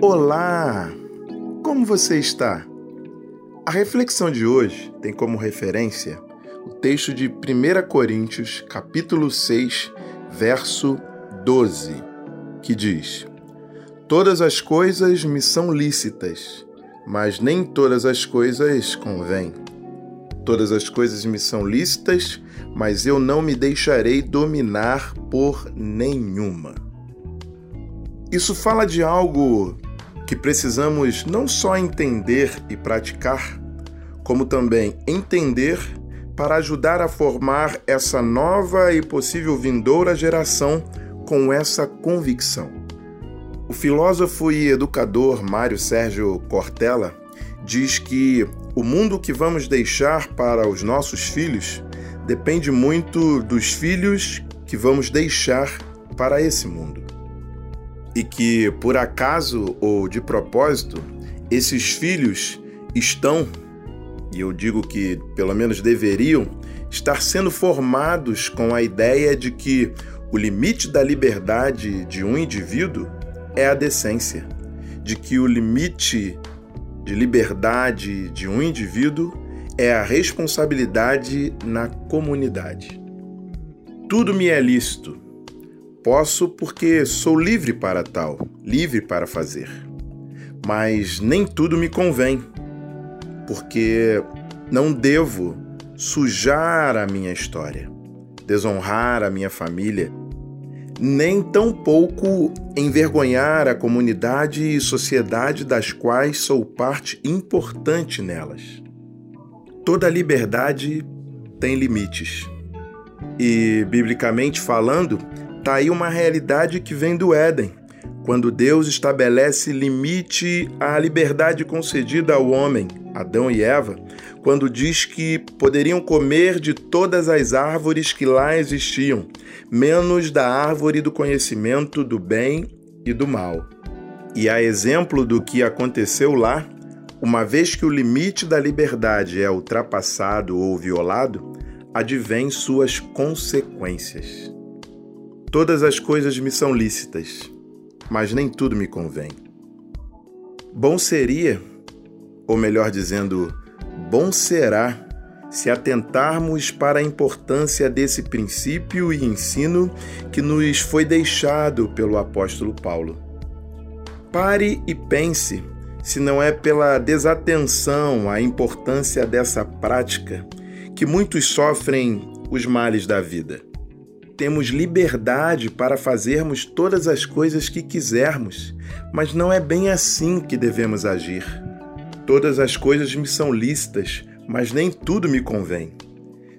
Olá! Como você está? A reflexão de hoje tem como referência o texto de 1 Coríntios, capítulo 6, verso 12, que diz: Todas as coisas me são lícitas, mas nem todas as coisas convêm. Todas as coisas me são lícitas, mas eu não me deixarei dominar por nenhuma. Isso fala de algo que precisamos não só entender e praticar, como também entender para ajudar a formar essa nova e possível vindoura geração com essa convicção. O filósofo e educador Mário Sérgio Cortella diz que o mundo que vamos deixar para os nossos filhos depende muito dos filhos que vamos deixar para esse mundo e que, por acaso ou de propósito, esses filhos estão, e eu digo que pelo menos deveriam, estar sendo formados com a ideia de que o limite da liberdade de um indivíduo é a decência, de que o limite de liberdade de um indivíduo é a responsabilidade na comunidade. Tudo me é lícito, Posso porque sou livre para tal, livre para fazer. Mas nem tudo me convém, porque não devo sujar a minha história, desonrar a minha família, nem tampouco envergonhar a comunidade e sociedade das quais sou parte importante nelas. Toda liberdade tem limites. E, biblicamente falando, Está aí uma realidade que vem do Éden, quando Deus estabelece limite à liberdade concedida ao homem, Adão e Eva, quando diz que poderiam comer de todas as árvores que lá existiam, menos da árvore do conhecimento do bem e do mal. E a exemplo do que aconteceu lá, uma vez que o limite da liberdade é ultrapassado ou violado, advém suas consequências. Todas as coisas me são lícitas, mas nem tudo me convém. Bom seria, ou melhor dizendo, bom será, se atentarmos para a importância desse princípio e ensino que nos foi deixado pelo apóstolo Paulo. Pare e pense se não é pela desatenção à importância dessa prática que muitos sofrem os males da vida temos liberdade para fazermos todas as coisas que quisermos, mas não é bem assim que devemos agir. Todas as coisas me são lícitas, mas nem tudo me convém.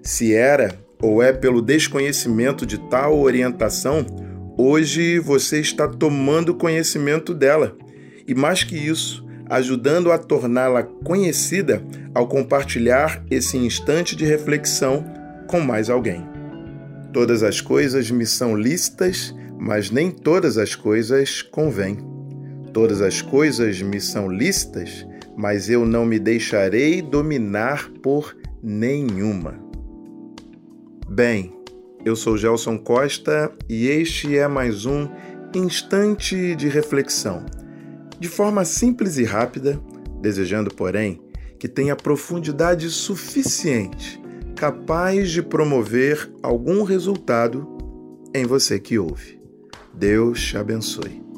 Se era ou é pelo desconhecimento de tal orientação, hoje você está tomando conhecimento dela. E mais que isso, ajudando a torná-la conhecida ao compartilhar esse instante de reflexão com mais alguém. Todas as coisas me são lícitas, mas nem todas as coisas convêm. Todas as coisas me são lícitas, mas eu não me deixarei dominar por nenhuma. Bem, eu sou Gelson Costa e este é mais um instante de reflexão. De forma simples e rápida, desejando, porém, que tenha profundidade suficiente capaz de promover algum resultado em você que ouve. Deus te abençoe.